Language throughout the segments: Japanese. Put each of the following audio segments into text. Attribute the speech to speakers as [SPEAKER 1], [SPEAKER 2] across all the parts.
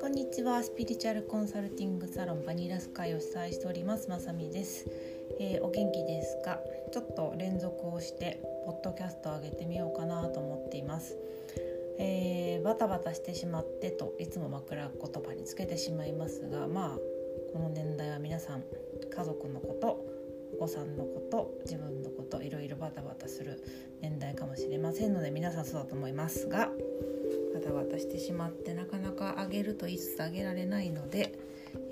[SPEAKER 1] こんにちは。スピリチュアルコンサルティングサロンバニラス会を主催しておりますまさみです、えー、お元気ですか？ちょっと連続をしてポッドキャストを上げてみようかなと思っています。えー、バタバタしてしまってといつも枕言葉につけてしまいますがまあこの年代は皆さん家族のこと子さんのこと自分のこといろいろバタバタする年代かもしれませんので皆さんそうだと思いますがバタバタしてしまってなかなかあげると言いつつあげられないので、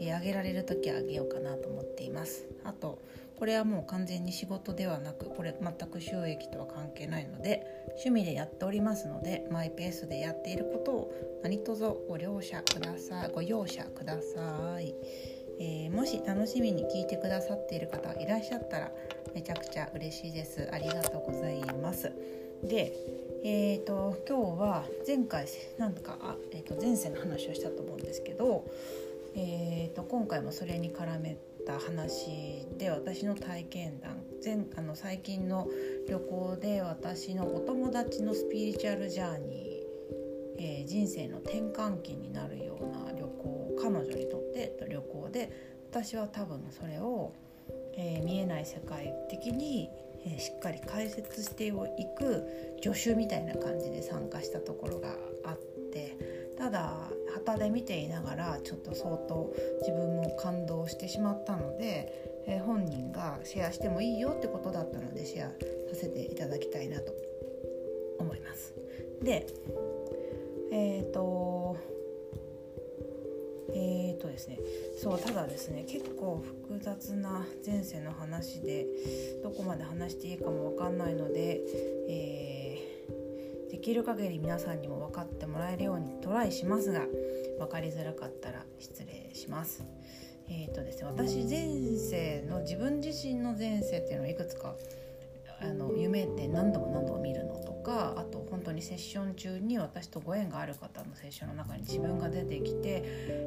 [SPEAKER 1] え、あげられる時はあげようかなと思っています。あとこれはもう完全に仕事ではなくこれ全く収益とは関係ないので趣味でやっておりますのでマイペースでやっていることを何卒ご了承ください。ご容赦ください、えー、もし楽しみに聞いてくださっている方いらっしゃったらめちゃくちゃ嬉しいです。ありがとうございます。でえーと、今日は前回なんか、えーと、前世の話をしたと思うんですけど、えーと今回もそれに絡めた話で私の体験談前あの最近の旅行で私のお友達のスピリチュアルジャーニー、えー、人生の転換期になるような旅行彼女にとって旅行で私は多分それを、えー、見えない世界的に、えー、しっかり解説していく助手みたいな感じで参加したところがあってただ旗で見ていながらちょっと相当自分も感動してしまったので、えー、本人がシェアしてもいいよってことだったのでシェアさせていただきたいなと思います。でえっ、ーとですね、そうただですね結構複雑な前世の話でどこまで話していいかも分かんないので、えーできる限り皆さんにも分かってもらえるようにトライしますが分かりづらかったら失礼します。えーとですね、私前世の自分自身の前世っていうのをいくつかあの夢って何度も何度も見るのとかあと本当にセッション中に私とご縁がある方のセッションの中に自分が出てきて、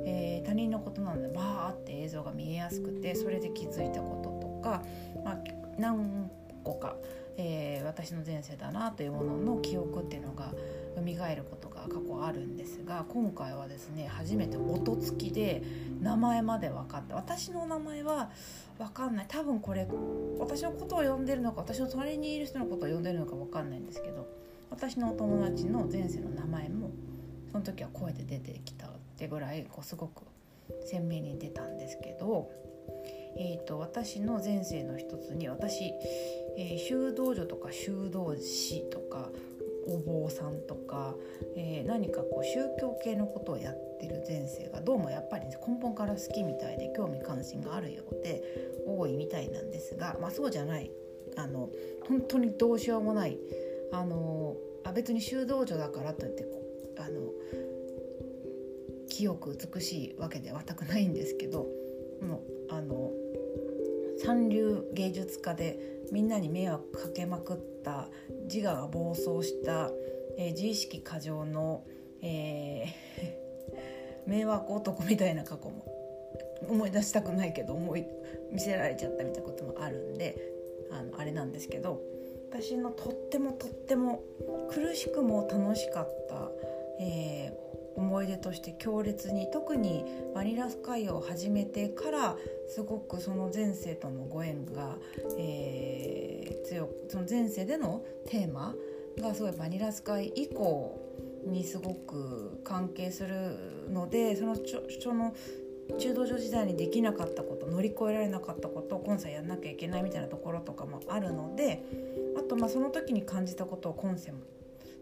[SPEAKER 1] えー、他人のことなのでバーって映像が見えやすくてそれで気づいたこととか、まあ、何個かえー、私の前世だなというものの記憶っていうのが蘇ることが過去あるんですが今回はですね初めて音付きで名前まで分かった。私の名前は分かんない。多分これ私のことを呼んでるのか私の隣にいる人のことを呼んでるのか分かんないんですけど私のお友達の前世の名前もその時は声で出てきたってぐらいこうすごく鮮明に出たんですけど、えーと私の前世の一つに私えー、修道女とか修道士とかお坊さんとか、えー、何かこう宗教系のことをやってる前世がどうもやっぱり根本から好きみたいで興味関心があるようで多いみたいなんですが、まあ、そうじゃないあの本当にどうしようもないあのあ別に修道女だからといってあの清く美しいわけでは全くないんですけどもうあの三流芸術家でみんなに迷惑かけまくった自我が暴走した、えー、自意識過剰の、えー、迷惑男みたいな過去も思い出したくないけど思い見せられちゃったみたいなこともあるんであのあれなんですけど私のとってもとっても苦しくも楽しかった、えー、思い出として強烈に特にバニラスカイを始めてからすごくその前世とのご縁が、えー、強くその前世でのテーマがすごいバニラスカイ以降にすごく関係するのでそのその中道場時代にできなかったこと乗り越えられなかったことを今世やんなきゃいけないみたいなところとかもあるのであとまあその時に感じたことを今世も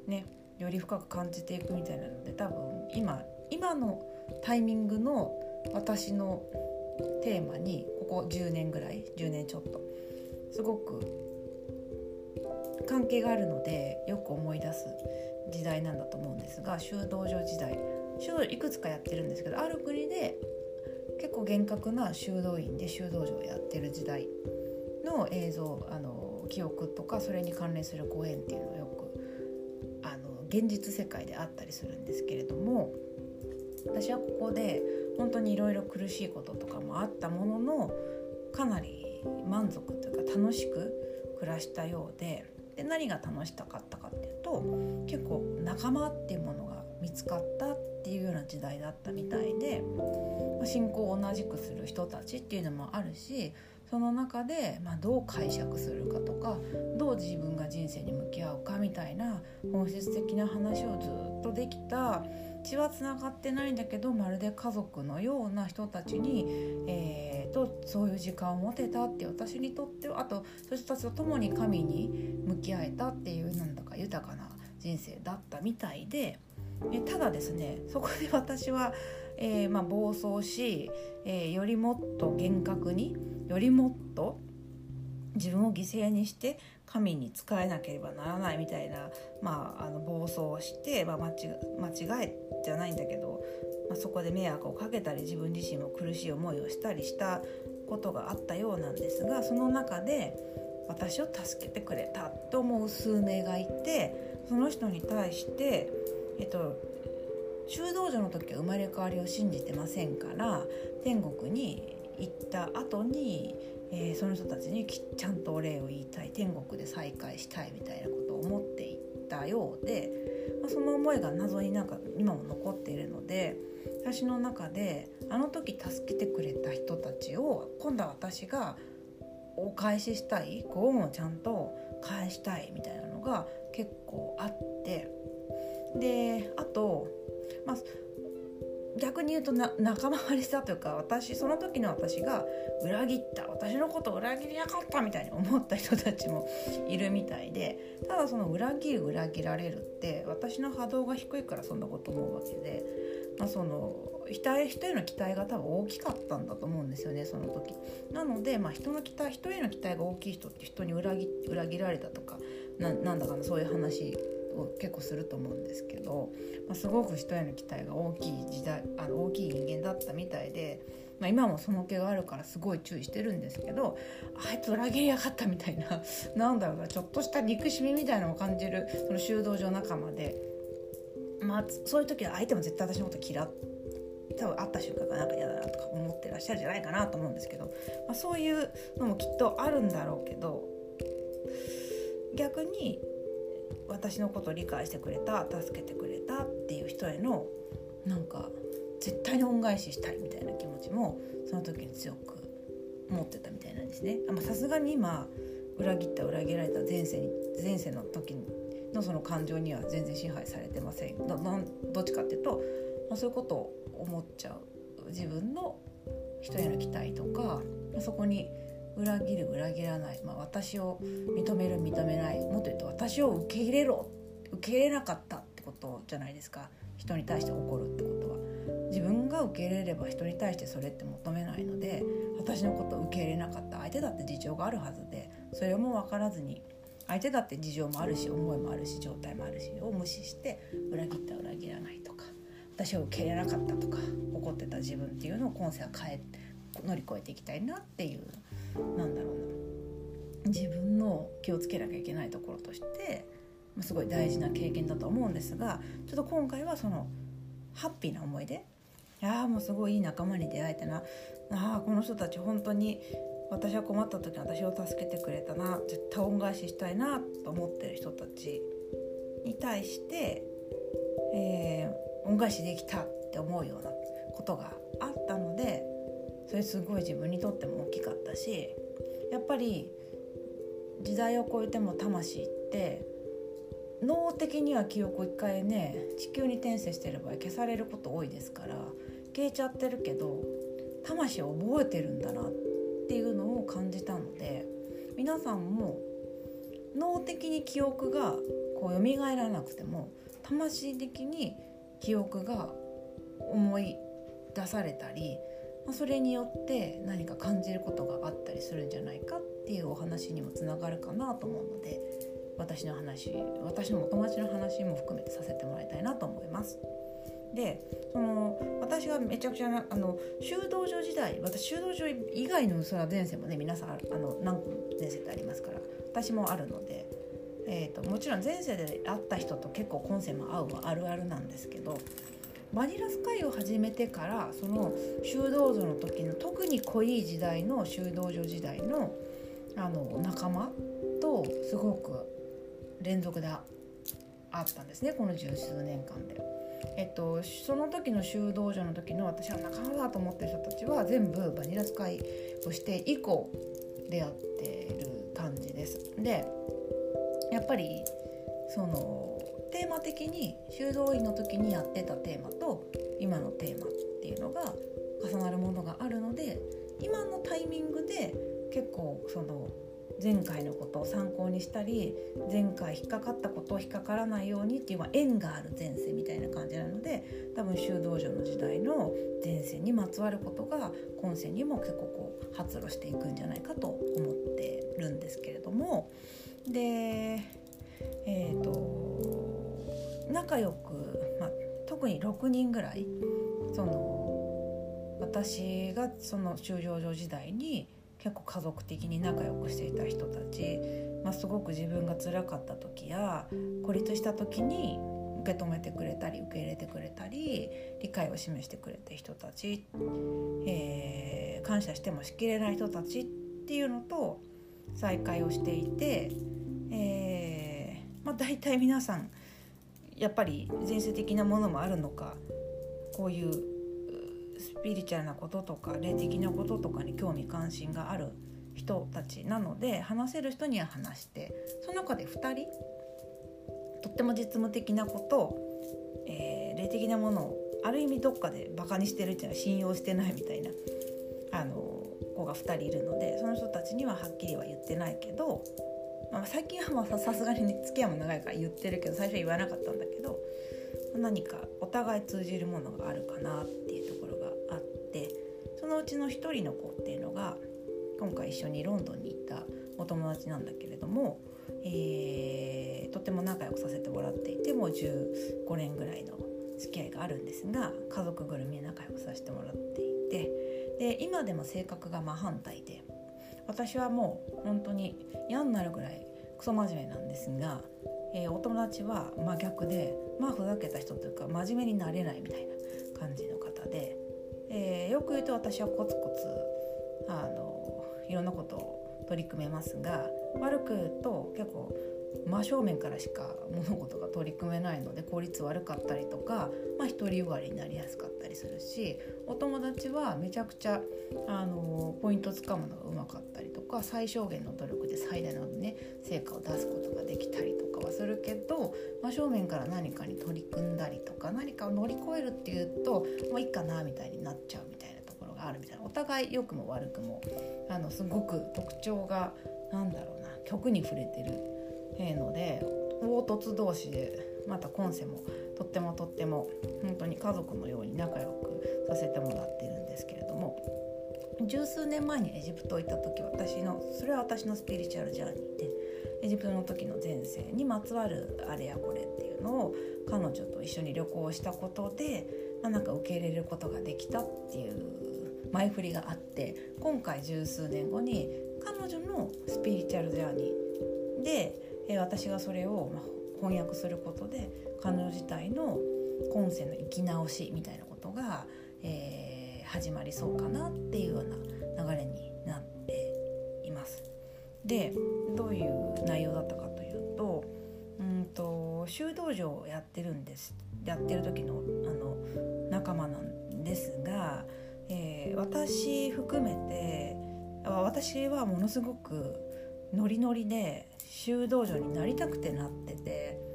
[SPEAKER 1] ねより深く感じていくみたいなので多分今今のタイミングの私のテーマにここ10年ぐらい10年ちょっとすごく関係があるのでよく思い出す時代なんだと思うんですが修道場時代。修道いくつかやってるんですけどある国で結構厳格な修道院で修道場をやってる時代の映像あの記憶とかそれに関連するご縁っていうのをよくあの現実世界であったりするんですけれども私はここで本当にいろいろ苦しいこととかもあったもののかなり満足というか楽しく暮らしたようでで何が楽しかったかっていうと結構仲間っていうものが見つかったっていうような時代だったみたいで信仰を同じくする人たちっていうのもあるしその中で、まあ、どう解釈するかとかどう自分が人生に向き合うかみたいな本質的な話をずっとできた血はつながってないんだけどまるで家族のような人たちに、えーと、そういう時間を持てたって私にとってはあとそういう人たちと共に神に向き合えたっていうなんだか豊かな人生だったみたいで。えただですねそこで私は、えー、まあ、暴走し、えー、よりもっと厳格によりもっと自分を犠牲にして神に仕えなければならないみたいな、まあ、あの暴走をして、まあ、間違いじゃないんだけど、まあ、そこで迷惑をかけたり自分自身も苦しい思いをしたりしたことがあったようなんですがその中で私を助けてくれたと思う数名がいてその人に対してえっと修道女の時は生まれ変わりを信じてませんから天国に行った後に、えー、その人たちにちゃんとお礼を言いたい天国で再会したいみたいなことを思っていったようで、まあ、その思いが謎になんか今も残っているので私の中であの時助けてくれた人たちを今度は私がお返ししたいご恩をちゃんと返したいみたいなのが結構あってであと、まあ、逆に言うとな仲間割りしたというか私その時の私が裏切った私のこと裏切りなかったみたいに思った人たちもいるみたいでただその裏切る裏切られるって私の波動が低いからそんなこと思うわけで、まあ、その人へ人への期待が多分大きかったんだと思うんですよねその時。なので、まあ、人の期待人への期待が大きい人って人に裏切裏切られたとかなんだかなそういう話を結構すると思うんですけど、まあ、すごく人への期待が大きい時代あの大きい人間だったみたいで、まあ、今もその気があるからすごい注意してるんですけどあいつ裏切りやがったみたいななんだろうなちょっとした憎しみみたいなのを感じるその修道場仲間で、まあ、そういう時は相手も絶対私のこと嫌って多分会った瞬間がなんか嫌だなとか思ってらっしゃるんじゃないかなと思うんですけど、まあ、そういうのもきっとあるんだろうけど逆に私のことを理解してくれた助けてくれたっていう人へのなんか絶対に恩返ししたいみたいな気持ちもその時に強く持ってたみたいなんですね。さすがに今裏切った裏切られた前世に前世の時のその感情には全然支配されてませんどどっちかっていうと、まあ、そういうことを思っちゃう自分の人への期待とかそこに裏切る裏切らない、まあ、私を認める認めない。もっと言うと私を受け入れろ。受け入れなかったってことじゃないですか。人に対して怒るってことは。自分が受け入れれば人に対してそれって求めないので私のことを受け入れなかった。相手だって事情があるはずでそれも分からずに相手だって事情もあるし思いもあるし状態もあるしを無視して裏切った裏切らないとか私を受け入れなかったとか怒ってた自分っていうのを今世は変え乗り越えていきたいなっていうなんだろうな。自分の気をつけなきゃいけないところとしてすごい大事な経験だと思うんですがちょっと今回はそのハッピーな思い出。いやもうすごいいい仲間に出会えたな。あこの人たち本当に私は困った時に私を助けてくれたな。絶対恩返ししたいなと思ってる人たちに対して、えー、恩返しできたって思うようなことがあったのでそれすごい自分にとっても大きかったしやっぱり時代を超えても魂って脳的には記憶を一回ね地球に転生してれば消されること多いですから消えちゃってるけど魂を覚えてるんだなっていうのを感じたので皆さんも脳的に記憶がこう蘇らなくても魂的に記憶が思い出されたりまあ、それによって何か感じることがあったりするんじゃないかっていうお話にもつながるかなと思うので私の話私のお友達の話も含めてさせてもらいたいなと思います。でその私がめちゃくちゃあの修道場時代私修道場以外のそれは前世もね皆さんあの何個前世ってありますから私もあるので、えーと、ともちろん前世で会った人と結構今世も会うはあるあるなんですけどバニラスカイを始めてからその修道女の時の特に濃い時代の修道女時代のあの仲間とすごく連続であったんですねこの十数年間で。えっと、その時の修道女の時の私は仲間だと思ってる人たちは全部バニラ使いをして以降出会ってる感じです。でやっぱりそのテーマ的に修道院の時にやってたテーマと今のテーマっていうのが重なるものがあるので今のタイミングで結構その前回のことを参考にしたり前回引っかかったことを引っかからないようにっていう、まあ、縁がある前世みたいな感じなので多分修道女の時代の前世にまつわることが今世にも結構こう発露していくんじゃないかと思ってるんですけれども。でえっ、ー、と仲良く、まあ、特に6人ぐらいその私がその収容所時代に結構家族的に仲良くしていた人たち、まあ、すごく自分が辛かった時や孤立した時に受け止めてくれたり受け入れてくれたり理解を示してくれた人たち、えー、感謝してもしきれない人たちっていうのと再会をしていて、えーまあ、大体皆さんやっぱり前世的なものもあるのかこういうスピリチュアルなこととか霊的なこととかに興味関心がある人たちなので話せる人には話してその中で2人とっても実務的なこと、えー、霊的なものをある意味どっかでバカにしてるっていうのは信用してないみたいなあの子が2人いるのでその人たちにははっきりは言ってないけど、まあ、最近はさすがに、ね、付き合いも長いから言ってるけど最初は言わなかったんだけど何かお互い通じるものがあるかなっていうところがあってそのうちの1人の子っていうのが今回一緒にロンドンに行ったお友達なんだけれども、えー、とても仲良くさせてもらっていてもう15年ぐらいの付き合いがあるんですが家族ぐるみで仲良くさせてもらっていてで今でも性格が真反対で私はもう本当に嫌になるぐらいクソ真面目なんですがえー、お友達は真逆でまあふざけた人というか真面目になれないみたいな感じの方で、えー、よく言うと私はコツコツあのいろんなことを取り組めますが悪く言うと結構真正面からしか物事が取り組めないので効率悪かったりとか、まあ、独りよがりになりやすかったりするしお友達はめちゃくちゃあのポイントつかむのがかったりとか最小限の努力で最大の、ね、成果を出すことができたりとかはするけど真正面から何かに取り組んだりとか何かを乗り越えるっていうともういいかなみたいになっちゃうみたいなところがあるみたいな。お互い良くも悪くもあのすごく特徴が何だろうな曲に触れてるので凹凸同士でまた今世もとってもとっても本当に家族のように仲良くさせてもらってるんですけれども十数年前にエジプト行った時私のそれは私のスピリチュアルジャーニーでエジプトの時の前世にまつわるあれやこれっていうのを彼女と一緒に旅行したことで、まあ、なんか受け入れることができたっていう前振りがあって今回十数年後に彼女のスピリチュアルジャーニーでえ私がそれを、ま翻訳することで彼女自体の今世の生き直しみたいなことが、えー、始まりそうかなっていうような流れになっています。でどういう内容だったかというとうんと修道場をやってるんですやってる時のあの仲間なんですが、えー、私含めて私はものすごくノリノリで修道女になりたくてなってて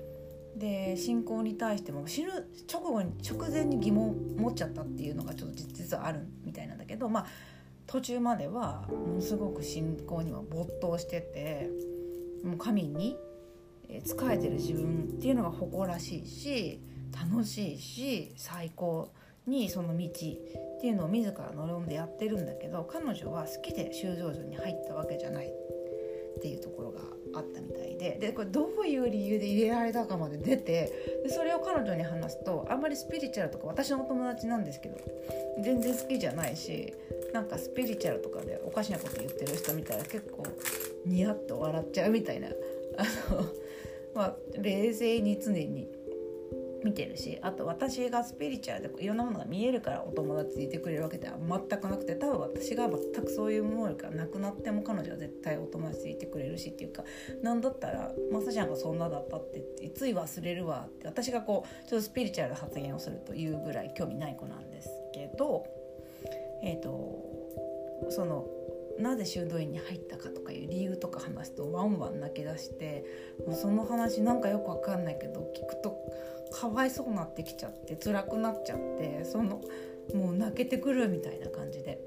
[SPEAKER 1] で信仰に対しても死ぬ直後に直前に疑問を持っちゃったっていうのがちょっと実はあるみたいなんだけどまあ途中まではものすごく信仰には没頭しててもう神に仕えてる自分っていうのが誇らしいし楽しいし最高にその道っていうのを自ら望んでやってるんだけど彼女は好きで修道女に入ったわけじゃないっていうところがあったみたいで。でこれどういう理由で入れられたかまで出てでそれを彼女に話すとあんまりスピリチュアルとか私のお友達なんですけど全然好きじゃないしなんかスピリチュアルとかでおかしなこと言ってる人見たら結構ニヤッと笑っちゃうみたいな。あの、まあ、冷静に常に見てるしあと私がスピリチュアルでいろんなものが見えるからお友達いてくれるわけでは全くなくて多分私が全くそういう能力がなくなっても彼女は絶対お友達いてくれるしっていうか何だったらまさちゃんがそんなだったっていつい忘れるわって私がこうちょっとスピリチュアルな発言をするというぐらい興味ない子なんですけどえっ、ー、とそのなぜ修道院に入ったかとかいう理由とか話すとワンワン泣き出してもうその話なんかよくわかんないけど聞くとかわいそうになってきちゃって辛くなっちゃってそのもう泣けてくるみたいな感じで。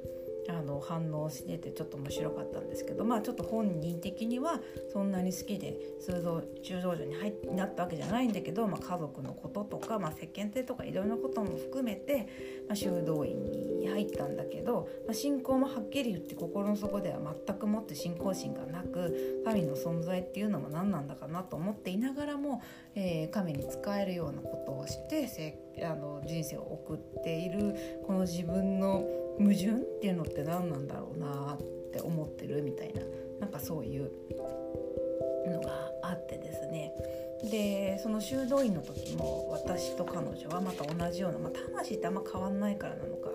[SPEAKER 1] あの反応しててちょっと面白かったんですけどまあちょっと本人的にはそんなに好きで修道修道女に入なったわけじゃないんだけど、まあ、家族のこととか、まあ、世間体とかいろいろなことも含めて、まあ、修道院に入ったんだけど、まあ、信仰もはっきり言って心の底では全くもって信仰心がなく神の存在っていうのも何なんだかなと思っていながらも、えー、神に仕えるようなことをしてあの人生を送っているこの自分の矛盾っていうのって何なんだろうなって思ってるみたいななんかそういうのがあってですね。でその修道院の時も私と彼女はまた同じような、まあ、魂ってあんま変わんないからなのか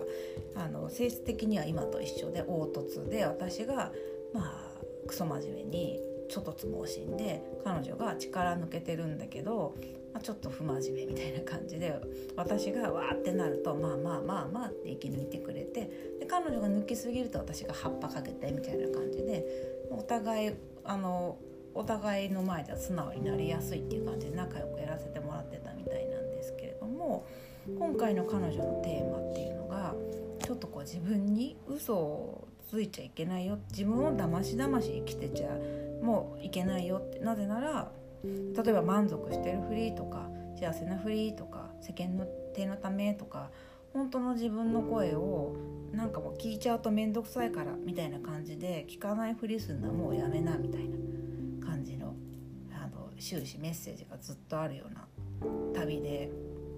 [SPEAKER 1] あの性質的には今と一緒で凹凸で私がまあクソ真面目にちょっとつ盲信で彼女が力抜けてるんだけどまあ、ちょっと不真面目みたいな感じで私がわーってなるとまあまあまあまあって生き抜いてくれてで彼女が抜きすぎると私が葉っぱかけてみたいな感じでお互いあのお互いの前では素直になりやすいっていう感じで仲良くやらせてもらってたみたいなんですけれども今回の彼女のテーマっていうのがちょっとこう自分に嘘をついちゃいけないよ自分をだましだまし生きてちゃもういけないよってなぜなら例えば満足してるふりとか幸せなふりとか世間の手のためとか本当の自分の声をなんかもう聞いちゃうと面倒くさいからみたいな感じで聞かないふりするのはもうやめなみたいな感じのあの終始メッセージがずっとあるような旅で。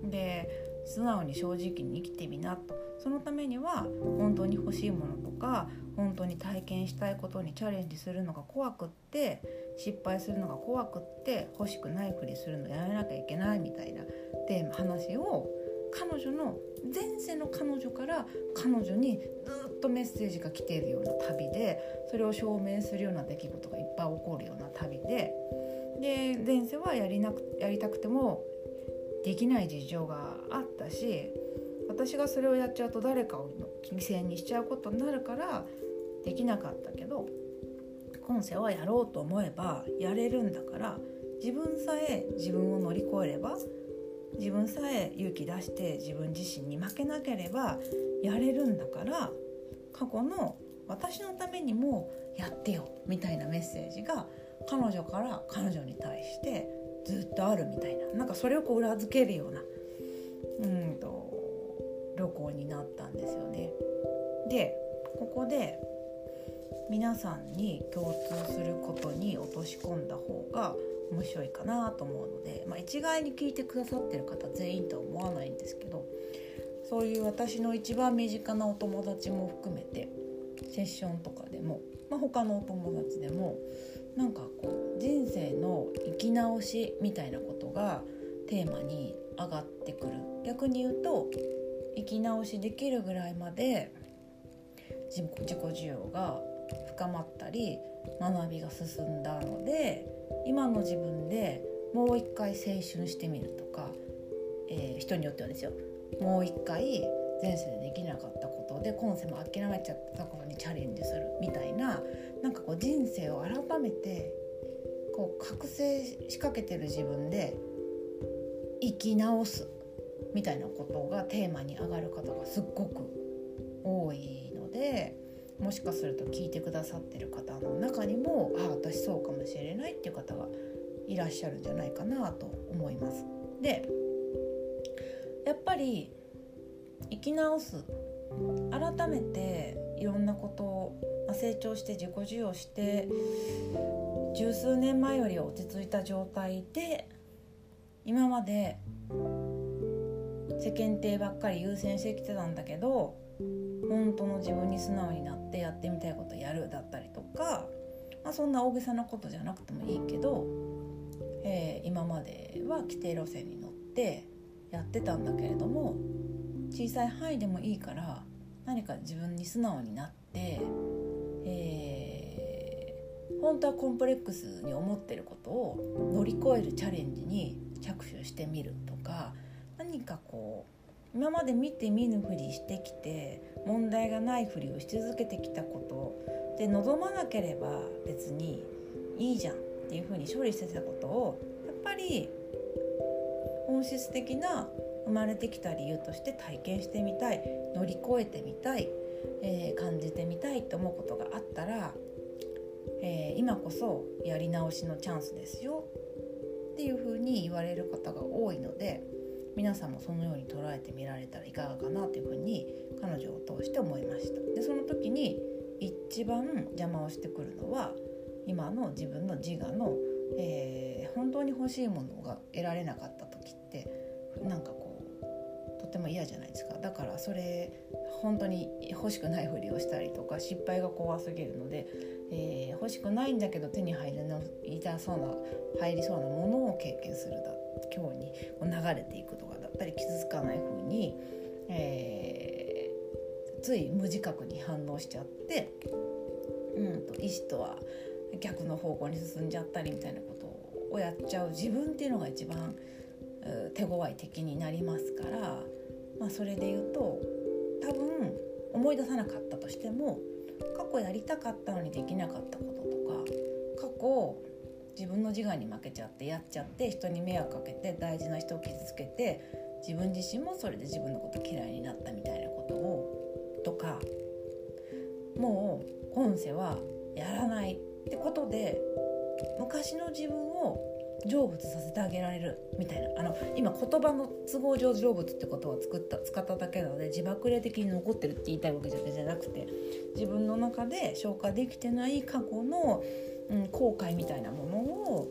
[SPEAKER 1] で素直に正直に生きてみなと。そのためには本当に欲しいものとか本当に体験したいことにチャレンジするのが怖くって失敗するのが怖くって欲しくないふりするのやめなきゃいけないみたいなテーマ話を彼女の前世の彼女から彼女にずっとメッセージが来ているような旅でそれを証明するような出来事がいっぱい起こるような旅でで前世はやりなくやりたくてもできない事情があったし私がそれをやっちゃうと誰かを犠牲にしちゃうことになるからできなかったけど今世はやろうと思えばやれるんだから自分さえ自分を乗り越えれば自分さえ勇気出して自分自身に負けなければやれるんだから過去の私のためにもやってよみたいなメッセージが彼女から彼女に対してずっとあるみたいななんかそれをこう裏付けるようなうんと旅行になったんですよね。でここで皆さんに共通することに落とし込んだ方が面白いかなと思うので、まあ、一概に聞いてくださってる方全員とは思わないんですけどそういう私の一番身近なお友達も含めてセッションとかでも、まあ、他のお友達でもなんかこう人生の生き直しみたいなことがテーマに上がってくる。逆に言うと生き直しできるぐらいまで自己需要が深まったり学びが進んだので今の自分でもう一回青春してみるとか、えー、人によってはですよもう一回前世でできなかったことで今世も諦めちゃったことにチャレンジするみたいななんかこう人生を改めてこう覚醒しかけてる自分で生き直すみたいなことがテーマに上がる方がすっごく多いので。もしかすると聞いてくださってる方の中にもあ私そうかもしれないっていう方がいらっしゃるんじゃないかなと思います。でやっぱり生き直す改めていろんなことを、ま成長して自己授与して十数年前より落ち着いた状態で今まで世間体ばっかり優先してきてたんだけど本当の自分に素直になってやってみたいことやるだったりとか、まあ、そんな大げさなことじゃなくてもいいけど、えー、今までは規定路線に乗ってやってたんだけれども小さい範囲でもいいから何か自分に素直になって、えー、本当はコンプレックスに思ってることを乗り越えるチャレンジに着手してみるとか何かこう今まで見て見ぬふりしてきて問題がないふりをし続けてきたこと。で望まなければ別にいいじゃんっていうふうに処理してたことをやっぱり本質的な生まれてきた理由として体験してみたい乗り越えてみたい、えー、感じてみたいって思うことがあったら、えー、今こそやり直しのチャンスですよっていうふうに言われる方が多いので皆さんもそのように捉えてみられたらいかがかなというふうに彼女を通して思いました。でその時に一番邪魔をしてくるのは今の自分の自我の、えー、本当に欲しいものが得られなかった時ってなんかとても嫌じゃないですか。だからそれ本当に欲しくないふりをしたりとか失敗が怖すぎるので、えー、欲しくないんだけど手に入りの痛そうな入りそうなものを経験するだ今日に流れていくとかだったり傷つかない風に、えー、つい無自覚に反応しちゃって、うんと意思とは逆の方向に進んじゃったりみたいなことをやっちゃう自分っていうのが一番手強い敵になりますから、まあ、それで言うと多分思い出さなかったとしても過去やりたかったのにできなかったこととか過去自分の自我に負けちゃってやっちゃって人に迷惑かけて大事な人を傷つけて自分自身もそれで自分のこと嫌いになったみたいなことをとかもう今世はやらないってことで昔の自分を成仏させてあげられるみたいなあの今言葉の都合上成仏ってことを作った使っただけなので自爆霊的に残ってるって言いたいわけじゃなくて自分の中で消化できてない過去の、うん、後悔みたいなものを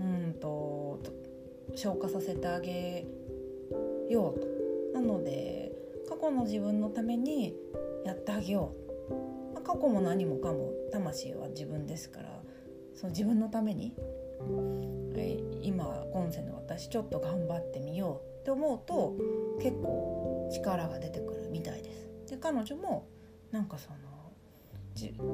[SPEAKER 1] うんと消化させてあげようと。なので過去の自分のためにやってあげようま過去も何もかも魂は自分ですからその自分のために、え今今世の私ちょっと頑張ってみようって思うと結構力が出てくるみたいです。で彼女もなんかその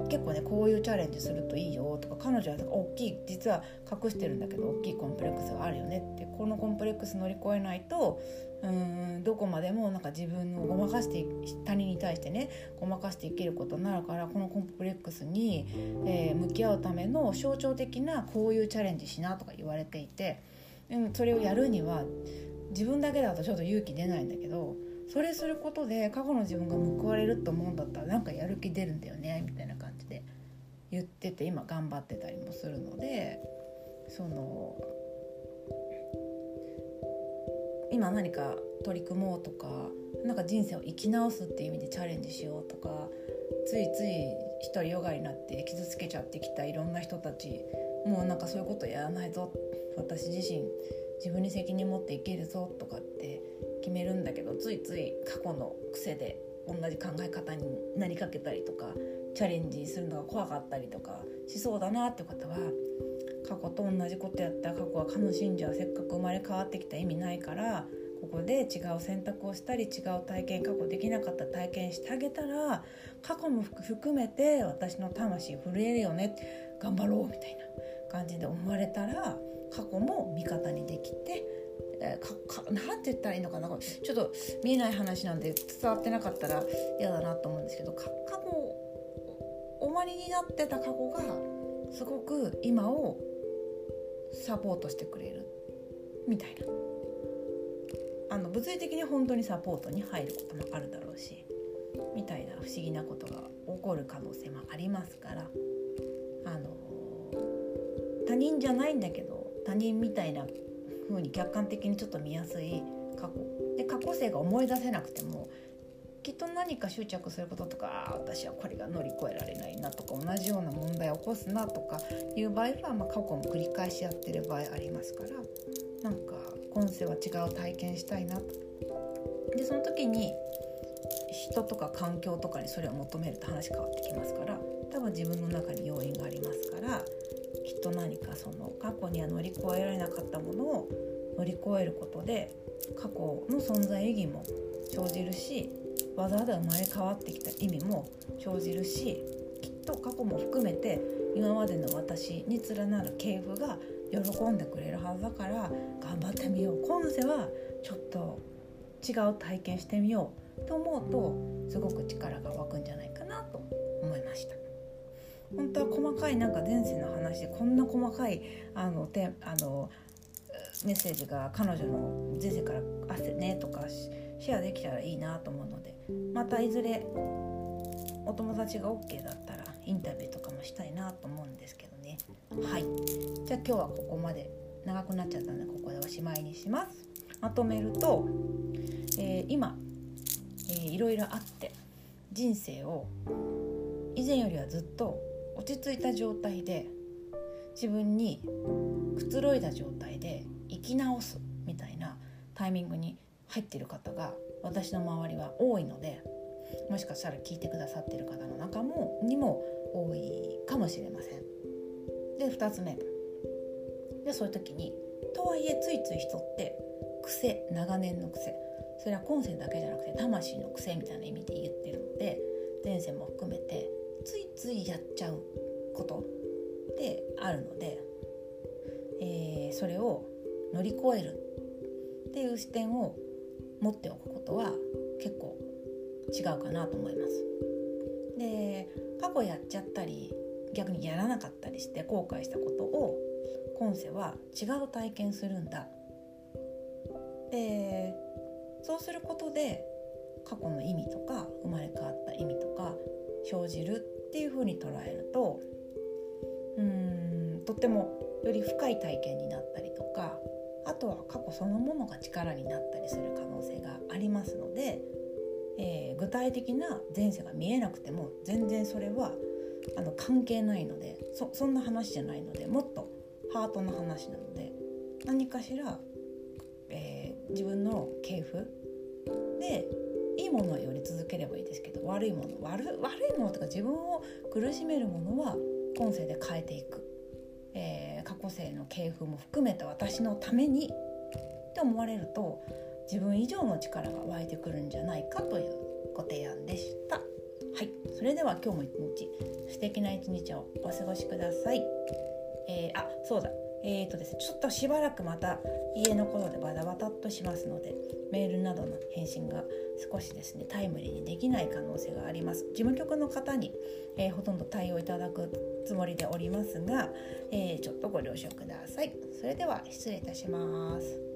[SPEAKER 1] 結構ねこういうチャレンジするといいよとか彼女は大きい実は隠してるんだけど大きいコンプレックスがあるよねってこのコンプレックス乗り越えないとうんどこまでもなんか自分をごまかして他人に対してねごまかして生きることになるからこのコンプレックスに、えー、向き合うための象徴的なこういうチャレンジしなとか言われていて、うん、それをやるには自分だけだとちょっと勇気出ないんだけどそれすることで過去の自分が報われると思うんだったらなんかやる気出るんだよねみたいな感じで言ってて今頑張ってたりもするのでその今何か取り組もうとかなんか人生を生き直すっていう意味でチャレンジしようとかついつい独りよがりになって傷つけちゃってきたいろんな人たちもうなんかそういうことやらないぞ。私自身自分に責任持っていけるぞとかって決めるんだけどついつい過去の癖で同じ考え方になりかけたりとかチャレンジするのが怖かったりとかしそうだなって方は過去と同じことやった過去は悲しんじゃうせっかく生まれ変わってきた意味ないからここで違う選択をしたり違う体験過去できなかった体験してあげたら過去も含めて私の魂震えるよね頑張ろうみたいな感じで思われたら過去も味方にできてえかかなんて言ったらいいのかなちょっと見えない話なんで伝わってなかったら嫌だなと思うんですけど過去終わりになってた過去がすごく今をサポートしてくれるみたいな。あの物理的に本当にサポートに入ることもあるだろうしみたいな不思議なことが起こる可能性もありますから。あの他人じゃないんだけど他人みたいな風に客観的にちょっと見やすい過去。で過去性が思い出せなくてもきっと何か執着することとか私はこれが乗り越えられないなとか同じような問題を起こすなとかいう場合は、まあ、過去も繰り返しやってる場合ありますからなんか今世は違う体験したいなと。でその時に人とか環境とかにそれを求めると話変わってきますから多分自分の中に要因がありますからきっと何かその過去には乗り越えられなかったものを乗り越えることで過去の存在意義も生じるしわざわざ生まれ変わってきた意味も生じるしきっと過去も含めて今までの私に連なる系譜が喜んでくれるはずだから頑張ってみよう今世はちょっと違う体験してみようと思うとすごく力が湧くんじゃないかなと思いました。本当は細かいなんか前世の話でこんな細かいあのてあのメッセージが彼女の前世から「あってね」とかシェアできたらいいなと思うのでまたいずれお友達が OK だったらインタビューとかもしたいなと思うんですけどね。はい。じゃあ今日はここまで。長くなっちゃったのでここでおしまいにします。まとめると、えー、今、えー、いろいろあって人生を以前よりはずっと落ち着いた状態で自分にくつろいだ状態で生き直すみたいなタイミングに入ってる方が私の周りは多いのでもしかしたら聞いてくださってる方の中もにも多いかもしれません。で2つ目でそういう時にとはいえついつい人って癖長年の癖それは今世だけじゃなくて魂の癖みたいな意味で言ってるので前世も含めてついついやっちゃうことってあるので、えー、それを乗り越えるっていう視点を持っておくことは結構違うかなと思います。で過去やっちゃったり逆にやらなかったりして後悔したことを今世は違う体験するんだ。でそうすることで過去の意味とか生まれ変わった意味とか生じるっていうふうに捉えるとうんとってもより深い体験になったりとかあとは過去そのものが力になったりする可能性がありますので、えー、具体的な前世が見えなくても全然それはあの関係ないのでそそんな話じゃないのでもっとハートの話なので何かしら、えー、自分の系譜でいいものはより続ければいいですけど悪いもの悪悪いものとか自分を苦しめるものは今世で変えていく。えー、過去世の系譜も含めた私のためにって思われると自分以上の力が湧いてくるんじゃないかというご提案でした。はい、それでは今日も一日素敵な一日をお過ごしください。えー、あ、そうだ。えーとですね、ちょっとしばらくまた家のことでバタバタっとしますのでメールなどの返信が少しですねタイムリーにできない可能性があります事務局の方に、えー、ほとんど対応いただくつもりでおりますが、えー、ちょっとご了承ください。それでは失礼いたします。